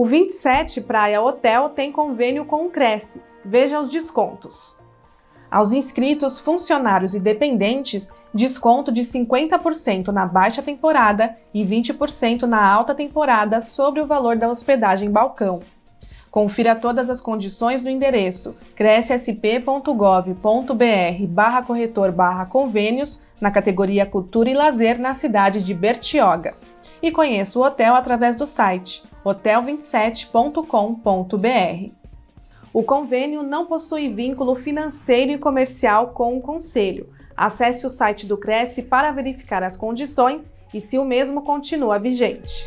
O 27 Praia Hotel tem convênio com o Cresce. Veja os descontos. Aos inscritos, funcionários e dependentes, desconto de 50% na baixa temporada e 20% na alta temporada sobre o valor da hospedagem balcão. Confira todas as condições no endereço crescsp.gov.br barra corretor barra convênios na categoria Cultura e Lazer na cidade de Bertioga. E conheça o hotel através do site hotel27.com.br. O convênio não possui vínculo financeiro e comercial com o Conselho. Acesse o site do Cresce para verificar as condições e se o mesmo continua vigente.